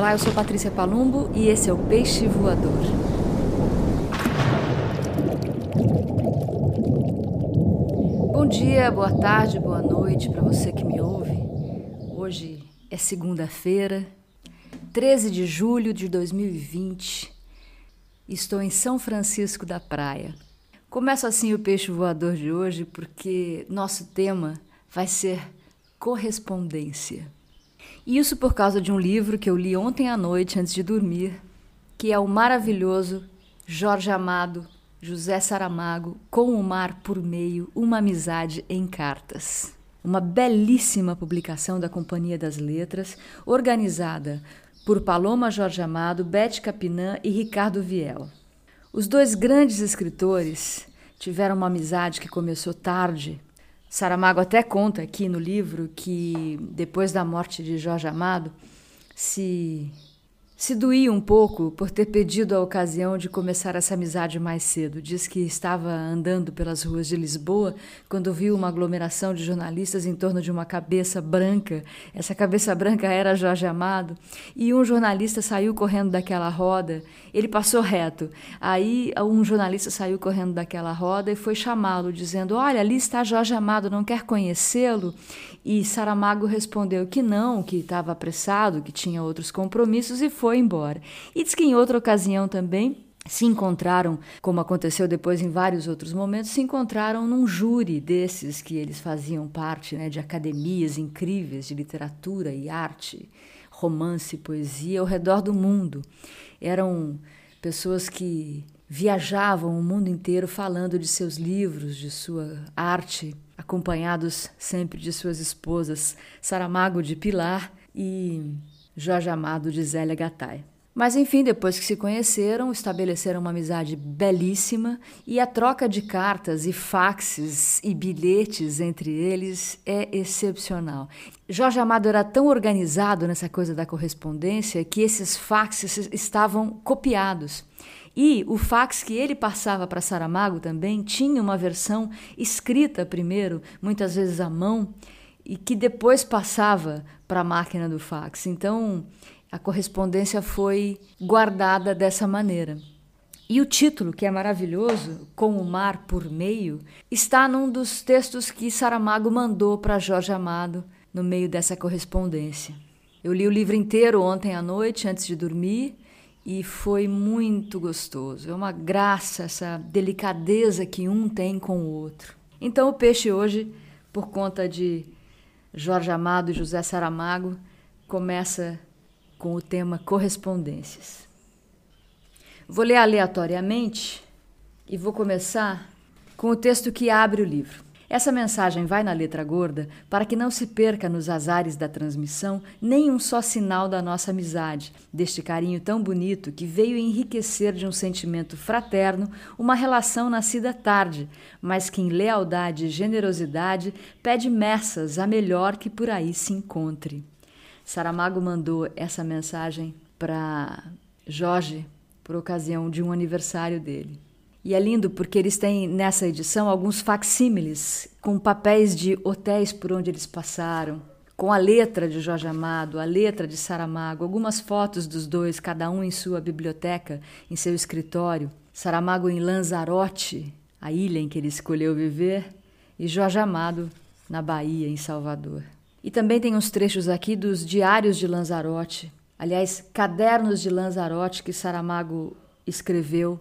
Olá, eu sou Patrícia Palumbo e esse é o Peixe Voador. Bom dia, boa tarde, boa noite para você que me ouve. Hoje é segunda-feira, 13 de julho de 2020. Estou em São Francisco da Praia. Começo assim o Peixe Voador de hoje porque nosso tema vai ser correspondência. Isso por causa de um livro que eu li ontem à noite antes de dormir, que é o maravilhoso Jorge Amado, José Saramago, Com o Mar por Meio, Uma Amizade em Cartas. Uma belíssima publicação da Companhia das Letras, organizada por Paloma Jorge Amado, Bete Capinã e Ricardo Viel. Os dois grandes escritores tiveram uma amizade que começou tarde, Saramago até conta aqui no livro que depois da morte de Jorge Amado se se doía um pouco por ter pedido a ocasião de começar essa amizade mais cedo. Diz que estava andando pelas ruas de Lisboa quando viu uma aglomeração de jornalistas em torno de uma cabeça branca. Essa cabeça branca era Jorge Amado. E um jornalista saiu correndo daquela roda. Ele passou reto. Aí um jornalista saiu correndo daquela roda e foi chamá-lo, dizendo: Olha, ali está Jorge Amado, não quer conhecê-lo? E Saramago respondeu que não, que estava apressado, que tinha outros compromissos e foi embora. E diz que em outra ocasião também se encontraram, como aconteceu depois em vários outros momentos, se encontraram num júri desses que eles faziam parte, né, de academias incríveis de literatura e arte, romance e poesia ao redor do mundo. Eram pessoas que viajavam o mundo inteiro falando de seus livros, de sua arte acompanhados sempre de suas esposas Saramago de Pilar e Jorge Amado de Zélia Gattai. Mas enfim, depois que se conheceram, estabeleceram uma amizade belíssima e a troca de cartas e faxes e bilhetes entre eles é excepcional. Jorge Amado era tão organizado nessa coisa da correspondência que esses faxes estavam copiados. E o fax que ele passava para Saramago também tinha uma versão escrita primeiro, muitas vezes à mão, e que depois passava para a máquina do fax. Então, a correspondência foi guardada dessa maneira. E o título, que é maravilhoso, Com o Mar por Meio, está num dos textos que Saramago mandou para Jorge Amado no meio dessa correspondência. Eu li o livro inteiro ontem à noite, antes de dormir, e foi muito gostoso. É uma graça essa delicadeza que um tem com o outro. Então o peixe hoje, por conta de Jorge Amado e José Saramago, começa com o tema correspondências. Vou ler aleatoriamente e vou começar com o texto que abre o livro. Essa mensagem vai na letra gorda para que não se perca nos azares da transmissão nem um só sinal da nossa amizade, deste carinho tão bonito que veio enriquecer de um sentimento fraterno uma relação nascida tarde, mas que em lealdade e generosidade pede mersas a melhor que por aí se encontre. Saramago mandou essa mensagem para Jorge por ocasião de um aniversário dele. E é lindo porque eles têm nessa edição alguns facsímiles com papéis de hotéis por onde eles passaram, com a letra de Jorge Amado, a letra de Saramago, algumas fotos dos dois, cada um em sua biblioteca, em seu escritório. Saramago em Lanzarote, a ilha em que ele escolheu viver, e Jorge Amado na Bahia, em Salvador. E também tem uns trechos aqui dos Diários de Lanzarote, aliás, cadernos de Lanzarote que Saramago escreveu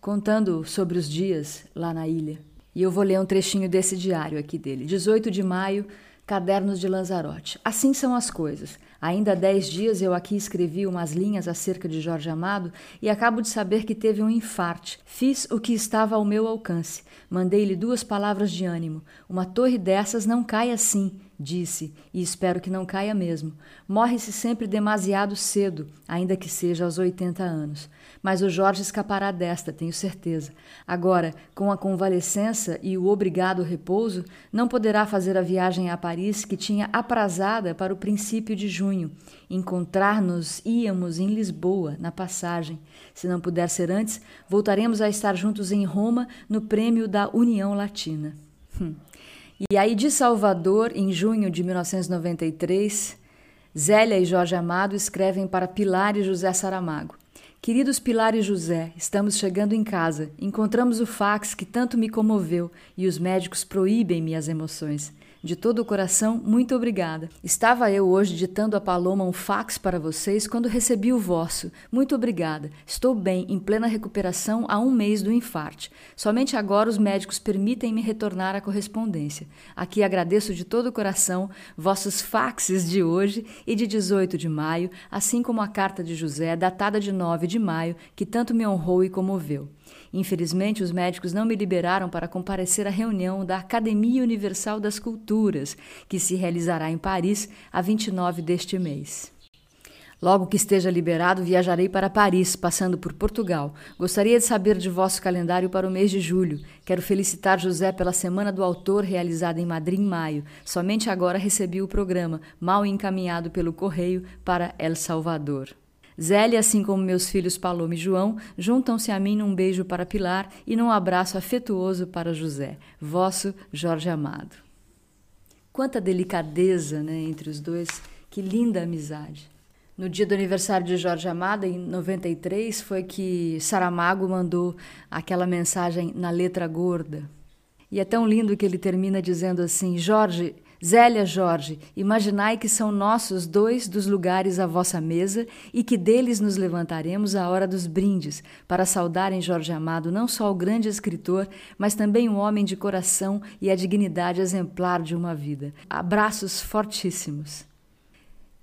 contando sobre os dias lá na ilha. E eu vou ler um trechinho desse diário aqui dele. 18 de maio, Cadernos de Lanzarote. Assim são as coisas. Ainda há dez dias eu aqui escrevi umas linhas acerca de Jorge Amado e acabo de saber que teve um infarte. Fiz o que estava ao meu alcance. Mandei-lhe duas palavras de ânimo. Uma torre dessas não cai assim disse, e espero que não caia mesmo. Morre-se sempre demasiado cedo, ainda que seja aos 80 anos. Mas o Jorge escapará desta, tenho certeza. Agora, com a convalescença e o obrigado repouso, não poderá fazer a viagem a Paris que tinha aprazada para o princípio de junho. Encontrar-nos íamos em Lisboa, na passagem. Se não puder ser antes, voltaremos a estar juntos em Roma no prêmio da União Latina. Hum. E aí, de Salvador, em junho de 1993, Zélia e Jorge Amado escrevem para Pilar e José Saramago. Queridos Pilar e José, estamos chegando em casa. Encontramos o fax que tanto me comoveu e os médicos proíbem-me as emoções. De todo o coração, muito obrigada. Estava eu hoje ditando a Paloma um fax para vocês quando recebi o vosso. Muito obrigada. Estou bem, em plena recuperação há um mês do infarte. Somente agora os médicos permitem-me retornar à correspondência. Aqui agradeço de todo o coração vossos faxes de hoje e de 18 de maio, assim como a carta de José, datada de 9 de maio, que tanto me honrou e comoveu. Infelizmente, os médicos não me liberaram para comparecer à reunião da Academia Universal das Culturas, que se realizará em Paris a 29 deste mês. Logo que esteja liberado, viajarei para Paris, passando por Portugal. Gostaria de saber de vosso calendário para o mês de julho. Quero felicitar José pela Semana do Autor realizada em Madrid em maio. Somente agora recebi o programa, mal encaminhado pelo correio para El Salvador. Zélia, assim como meus filhos Paloma e João, juntam-se a mim num beijo para Pilar e num abraço afetuoso para José. Vosso Jorge Amado. Quanta delicadeza né, entre os dois, que linda amizade. No dia do aniversário de Jorge Amado, em 93, foi que Saramago mandou aquela mensagem na letra gorda. E é tão lindo que ele termina dizendo assim: Jorge, Zélia Jorge, imaginai que são nossos dois dos lugares à vossa mesa e que deles nos levantaremos à hora dos brindes, para saudarem Jorge Amado não só o grande escritor, mas também um homem de coração e a dignidade exemplar de uma vida. Abraços fortíssimos.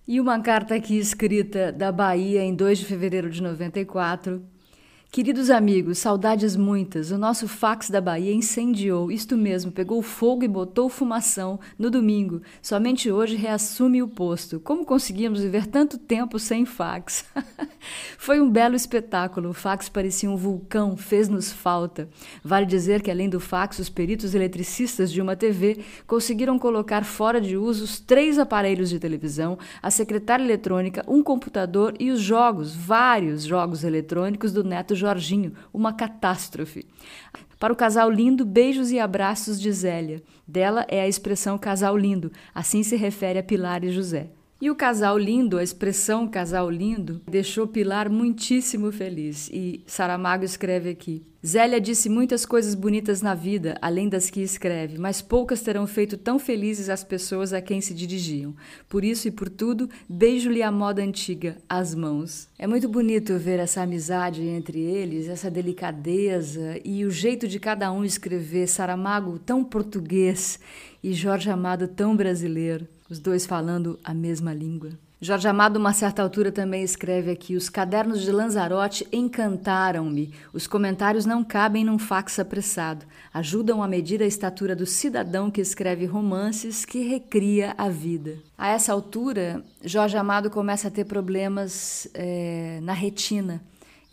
E uma carta aqui escrita da Bahia em 2 de fevereiro de 94 Queridos amigos, saudades muitas. O nosso fax da Bahia incendiou, isto mesmo, pegou fogo e botou fumação no domingo. Somente hoje reassume o posto. Como conseguimos viver tanto tempo sem fax? Foi um belo espetáculo. O fax parecia um vulcão, fez-nos falta. Vale dizer que, além do fax, os peritos eletricistas de uma TV conseguiram colocar fora de uso os três aparelhos de televisão, a secretária eletrônica, um computador e os jogos, vários jogos eletrônicos do neto Jorginho, uma catástrofe. Para o casal lindo, beijos e abraços de Zélia. Dela é a expressão casal lindo, assim se refere a Pilar e José. E o casal lindo, a expressão casal lindo, deixou Pilar muitíssimo feliz. E Saramago escreve aqui: Zélia disse muitas coisas bonitas na vida, além das que escreve, mas poucas terão feito tão felizes as pessoas a quem se dirigiam. Por isso e por tudo, beijo-lhe a moda antiga, as mãos. É muito bonito ver essa amizade entre eles, essa delicadeza e o jeito de cada um escrever. Saramago tão português e Jorge Amado tão brasileiro os dois falando a mesma língua. Jorge Amado, uma certa altura, também escreve aqui: Os cadernos de Lanzarote encantaram-me. Os comentários não cabem num fax apressado. Ajudam a medir a estatura do cidadão que escreve romances que recria a vida. A essa altura, Jorge Amado começa a ter problemas é, na retina.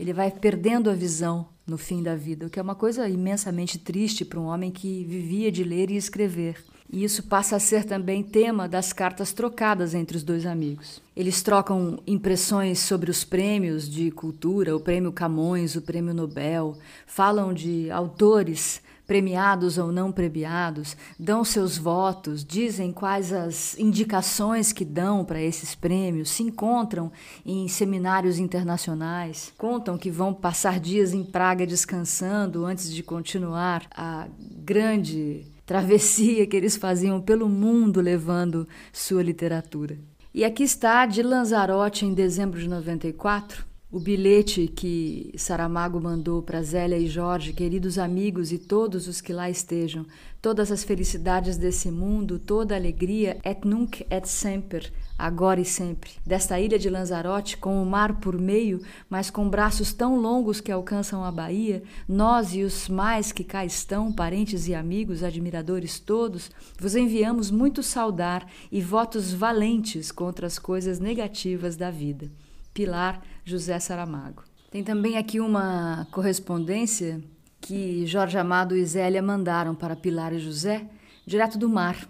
Ele vai perdendo a visão no fim da vida, o que é uma coisa imensamente triste para um homem que vivia de ler e escrever. E isso passa a ser também tema das cartas trocadas entre os dois amigos. Eles trocam impressões sobre os prêmios de cultura, o prêmio Camões, o prêmio Nobel, falam de autores premiados ou não premiados, dão seus votos, dizem quais as indicações que dão para esses prêmios, se encontram em seminários internacionais, contam que vão passar dias em Praga descansando antes de continuar a grande travessia que eles faziam pelo mundo levando sua literatura. E aqui está de Lanzarote em dezembro de 94, o bilhete que Saramago mandou para Zélia e Jorge, queridos amigos e todos os que lá estejam, todas as felicidades desse mundo, toda a alegria, et nunc et semper, agora e sempre. Desta ilha de Lanzarote, com o mar por meio, mas com braços tão longos que alcançam a Bahia, nós e os mais que cá estão, parentes e amigos, admiradores todos, vos enviamos muito saudar e votos valentes contra as coisas negativas da vida. Pilar José Saramago. Tem também aqui uma correspondência que Jorge Amado e Zélia mandaram para Pilar e José, direto do mar.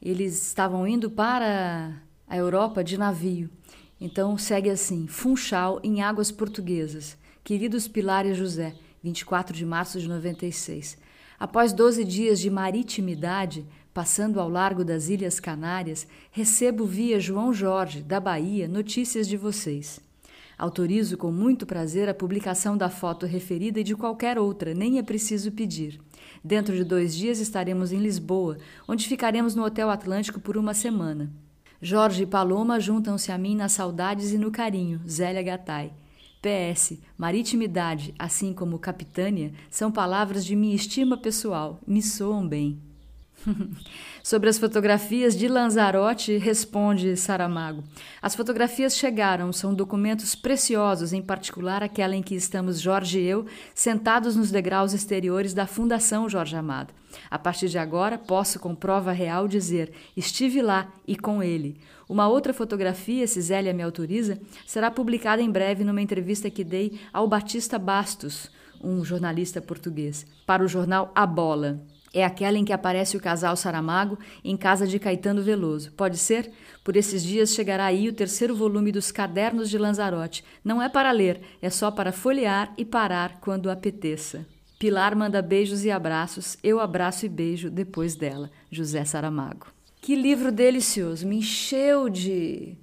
Eles estavam indo para a Europa de navio. Então segue assim: Funchal em águas portuguesas. Queridos Pilar e José, 24 de março de 96. Após 12 dias de maritimidade, passando ao largo das Ilhas Canárias, recebo via João Jorge, da Bahia, notícias de vocês. Autorizo com muito prazer a publicação da foto referida e de qualquer outra, nem é preciso pedir. Dentro de dois dias estaremos em Lisboa, onde ficaremos no Hotel Atlântico por uma semana. Jorge e Paloma juntam-se a mim nas saudades e no carinho, Zélia Gattai. PS, maritimidade, assim como capitânia, são palavras de minha estima pessoal, me soam bem. Sobre as fotografias de Lanzarote, responde Saramago. As fotografias chegaram, são documentos preciosos, em particular aquela em que estamos Jorge e eu sentados nos degraus exteriores da Fundação Jorge Amado. A partir de agora, posso com prova real dizer: estive lá e com ele. Uma outra fotografia, se Zélia me autoriza, será publicada em breve numa entrevista que dei ao Batista Bastos, um jornalista português, para o jornal A Bola. É aquela em que aparece o casal Saramago em casa de Caetano Veloso. Pode ser? Por esses dias chegará aí o terceiro volume dos Cadernos de Lanzarote. Não é para ler, é só para folhear e parar quando apeteça. Pilar manda beijos e abraços, eu abraço e beijo depois dela. José Saramago. Que livro delicioso, me encheu de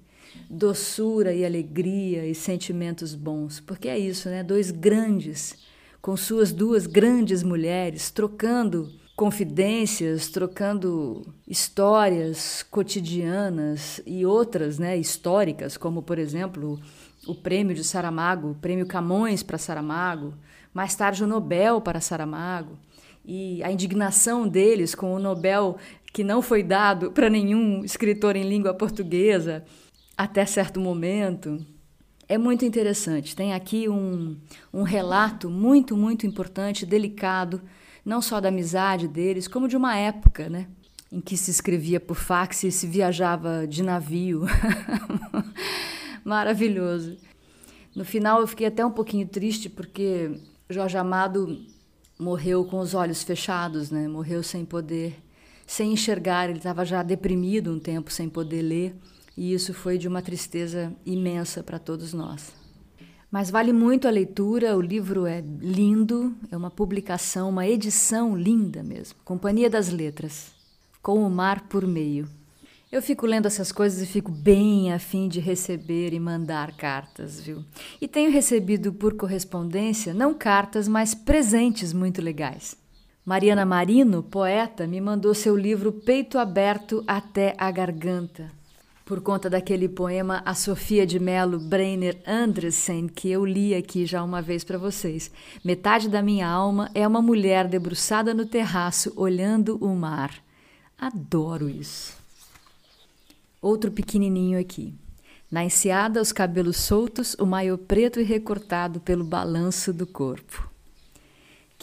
doçura e alegria e sentimentos bons, porque é isso, né? Dois grandes, com suas duas grandes mulheres, trocando confidências, trocando histórias cotidianas e outras, né, históricas, como por exemplo o prêmio de Saramago, o prêmio Camões para Saramago, mais tarde o Nobel para Saramago, e a indignação deles com o Nobel que não foi dado para nenhum escritor em língua portuguesa até certo momento. É muito interessante. Tem aqui um, um relato muito, muito importante, delicado, não só da amizade deles, como de uma época, né? Em que se escrevia por fax e se viajava de navio. Maravilhoso. No final eu fiquei até um pouquinho triste porque Jorge Amado morreu com os olhos fechados, né? Morreu sem poder, sem enxergar. Ele estava já deprimido um tempo sem poder ler e isso foi de uma tristeza imensa para todos nós. Mas vale muito a leitura, o livro é lindo, é uma publicação, uma edição linda mesmo. Companhia das Letras, com o mar por meio. Eu fico lendo essas coisas e fico bem afim de receber e mandar cartas, viu? E tenho recebido por correspondência não cartas, mas presentes muito legais. Mariana Marino, poeta, me mandou seu livro Peito Aberto até a Garganta por conta daquele poema A Sofia de Mello Breiner Andressen, que eu li aqui já uma vez para vocês. Metade da minha alma é uma mulher debruçada no terraço olhando o mar. Adoro isso. Outro pequenininho aqui. Na enseada, os cabelos soltos, o maiô preto e recortado pelo balanço do corpo.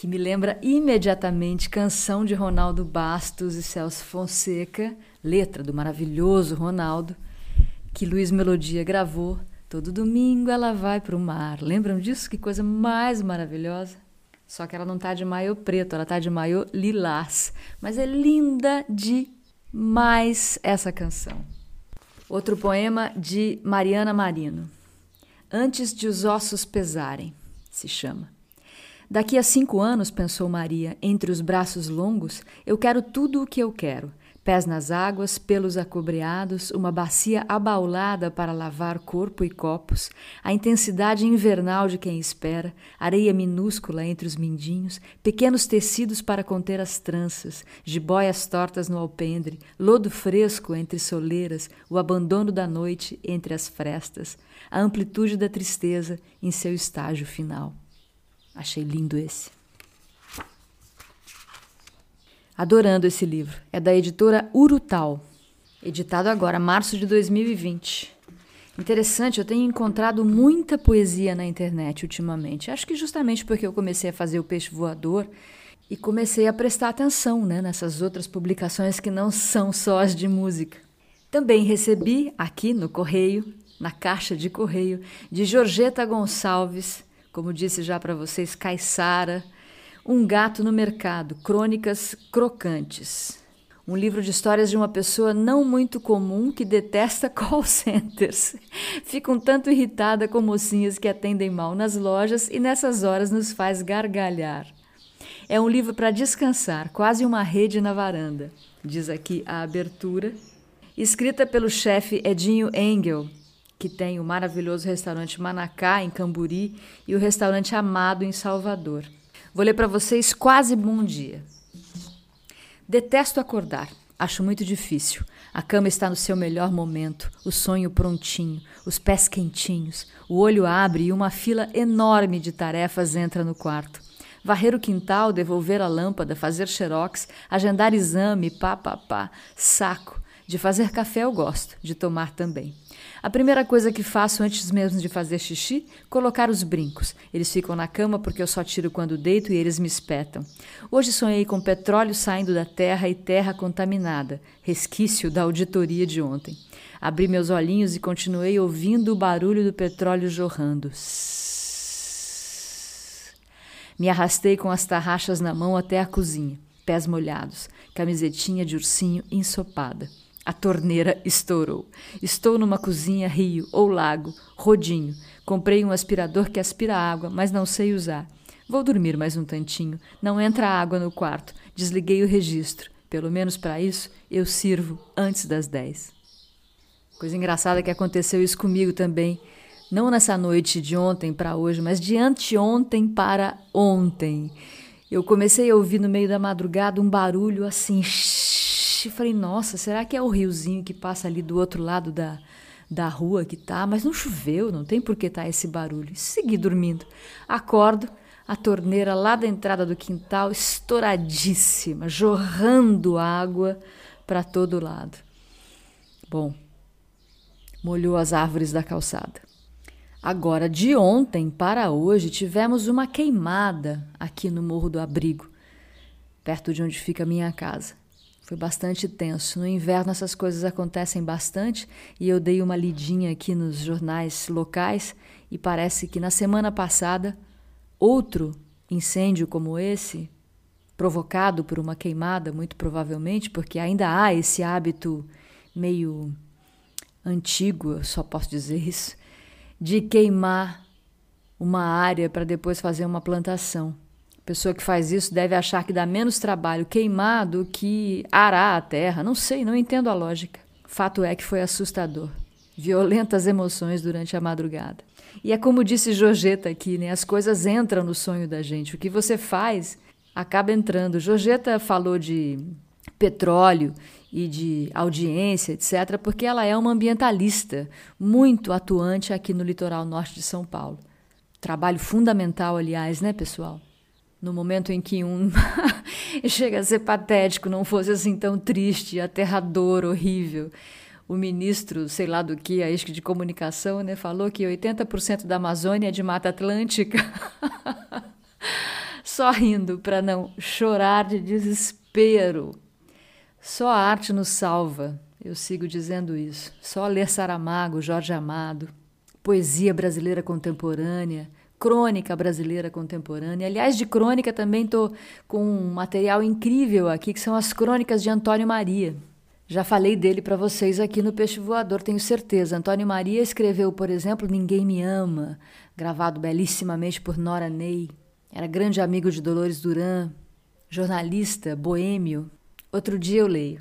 Que me lembra imediatamente canção de Ronaldo Bastos e Celso Fonseca, letra do maravilhoso Ronaldo, que Luiz Melodia gravou. Todo domingo ela vai para o mar. Lembram disso? Que coisa mais maravilhosa. Só que ela não tá de maiô preto, ela tá de maiô lilás. Mas é linda demais essa canção. Outro poema de Mariana Marino. Antes de os ossos pesarem, se chama. Daqui a cinco anos, pensou Maria, entre os braços longos, eu quero tudo o que eu quero Pés nas águas, pelos acobreados, uma bacia abaulada para lavar corpo e copos, a intensidade invernal de quem espera, areia minúscula entre os mindinhos, pequenos tecidos para conter as tranças, jiboias tortas no alpendre, lodo fresco entre soleiras, o abandono da noite entre as frestas, a amplitude da tristeza em seu estágio final. Achei lindo esse adorando esse livro. É da editora Urutal, editado agora, março de 2020. Interessante, eu tenho encontrado muita poesia na internet ultimamente. Acho que justamente porque eu comecei a fazer o peixe voador e comecei a prestar atenção né, nessas outras publicações que não são só as de música. Também recebi aqui no correio, na caixa de correio, de Georgeta Gonçalves, como disse já para vocês, Caissara, um Gato no Mercado, Crônicas Crocantes. Um livro de histórias de uma pessoa não muito comum que detesta call centers. Fica um tanto irritada com mocinhas que atendem mal nas lojas e nessas horas nos faz gargalhar. É um livro para descansar, quase uma rede na varanda, diz aqui a abertura. Escrita pelo chefe Edinho Engel, que tem o maravilhoso restaurante Manacá, em Camburi, e o restaurante Amado, em Salvador. Vou ler para vocês quase bom dia. Detesto acordar. Acho muito difícil. A cama está no seu melhor momento, o sonho prontinho, os pés quentinhos, o olho abre e uma fila enorme de tarefas entra no quarto. Varrer o quintal, devolver a lâmpada, fazer xerox, agendar exame, pá, pá, pá, saco. De fazer café eu gosto, de tomar também. A primeira coisa que faço antes mesmo de fazer xixi, colocar os brincos. Eles ficam na cama porque eu só tiro quando deito e eles me espetam. Hoje sonhei com petróleo saindo da terra e terra contaminada, resquício da auditoria de ontem. Abri meus olhinhos e continuei ouvindo o barulho do petróleo jorrando. Me arrastei com as tarraxas na mão até a cozinha, pés molhados, camisetinha de ursinho ensopada. A torneira estourou. Estou numa cozinha, rio ou lago, rodinho. Comprei um aspirador que aspira água, mas não sei usar. Vou dormir mais um tantinho. Não entra água no quarto. Desliguei o registro. Pelo menos para isso, eu sirvo antes das dez. Coisa engraçada que aconteceu isso comigo também. Não nessa noite de ontem para hoje, mas de anteontem para ontem. Eu comecei a ouvir no meio da madrugada um barulho assim e falei, nossa, será que é o riozinho que passa ali do outro lado da, da rua que tá? Mas não choveu, não tem por que tá esse barulho. Segui dormindo. Acordo, a torneira lá da entrada do quintal estouradíssima, jorrando água para todo lado. Bom, molhou as árvores da calçada. Agora, de ontem para hoje, tivemos uma queimada aqui no Morro do Abrigo, perto de onde fica a minha casa. Foi bastante tenso. No inverno essas coisas acontecem bastante e eu dei uma lidinha aqui nos jornais locais e parece que na semana passada outro incêndio como esse, provocado por uma queimada, muito provavelmente, porque ainda há esse hábito meio antigo, só posso dizer isso, de queimar uma área para depois fazer uma plantação pessoa que faz isso deve achar que dá menos trabalho queimar do que arar a terra. Não sei, não entendo a lógica. Fato é que foi assustador. Violentas emoções durante a madrugada. E é como disse Jorgeta aqui, né? As coisas entram no sonho da gente. O que você faz acaba entrando. Jorgeta falou de petróleo e de audiência, etc., porque ela é uma ambientalista muito atuante aqui no litoral norte de São Paulo. Trabalho fundamental, aliás, né, pessoal? No momento em que um chega a ser patético, não fosse assim tão triste, aterrador, horrível. O ministro, sei lá do que, a isca de comunicação, né, falou que 80% da Amazônia é de Mata Atlântica. Só rindo para não chorar de desespero. Só a arte nos salva. Eu sigo dizendo isso. Só ler Saramago, Jorge Amado, poesia brasileira contemporânea, crônica brasileira contemporânea. Aliás, de crônica também estou com um material incrível aqui, que são as crônicas de Antônio Maria. Já falei dele para vocês aqui no Peixe Voador, tenho certeza. Antônio Maria escreveu, por exemplo, Ninguém Me Ama, gravado belíssimamente por Nora Ney. Era grande amigo de Dolores Duran, jornalista, boêmio. Outro dia eu leio.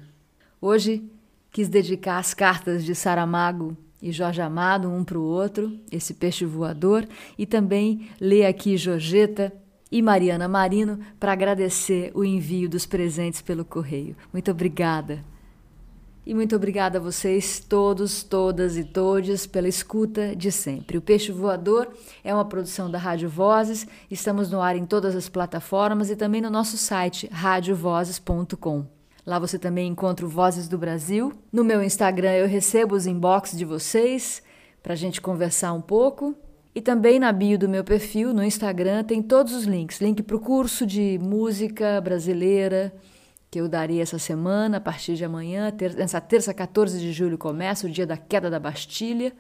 Hoje quis dedicar as cartas de Saramago e Jorge Amado um para o outro, esse peixe voador, e também ler aqui Jorgeta e Mariana Marino para agradecer o envio dos presentes pelo correio. Muito obrigada. E muito obrigada a vocês todos, todas e todes pela escuta de sempre. O Peixe Voador é uma produção da Rádio Vozes. Estamos no ar em todas as plataformas e também no nosso site radiovozes.com. Lá você também encontra o Vozes do Brasil. No meu Instagram eu recebo os inbox de vocês para a gente conversar um pouco. E também na bio do meu perfil no Instagram tem todos os links. Link para o curso de música brasileira que eu darei essa semana, a partir de amanhã. Ter nessa terça, 14 de julho, começa o dia da queda da Bastilha.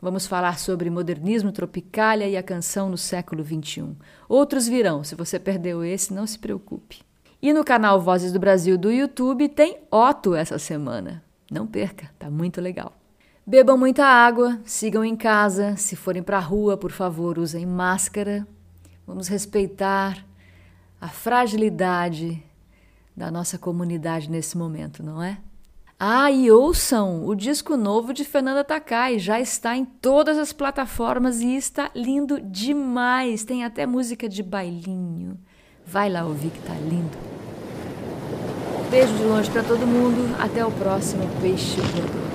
Vamos falar sobre modernismo, tropicália e a canção no século XXI. Outros virão. Se você perdeu esse, não se preocupe. E no canal Vozes do Brasil do YouTube tem Otto essa semana. Não perca, tá muito legal. Bebam muita água, sigam em casa, se forem para a rua, por favor, usem máscara. Vamos respeitar a fragilidade da nossa comunidade nesse momento, não é? Ah, e ouçam o disco novo de Fernanda Takai, já está em todas as plataformas e está lindo demais. Tem até música de bailinho. Vai lá ouvir que tá lindo. Beijo de longe para todo mundo. Até o próximo Peixe Voador.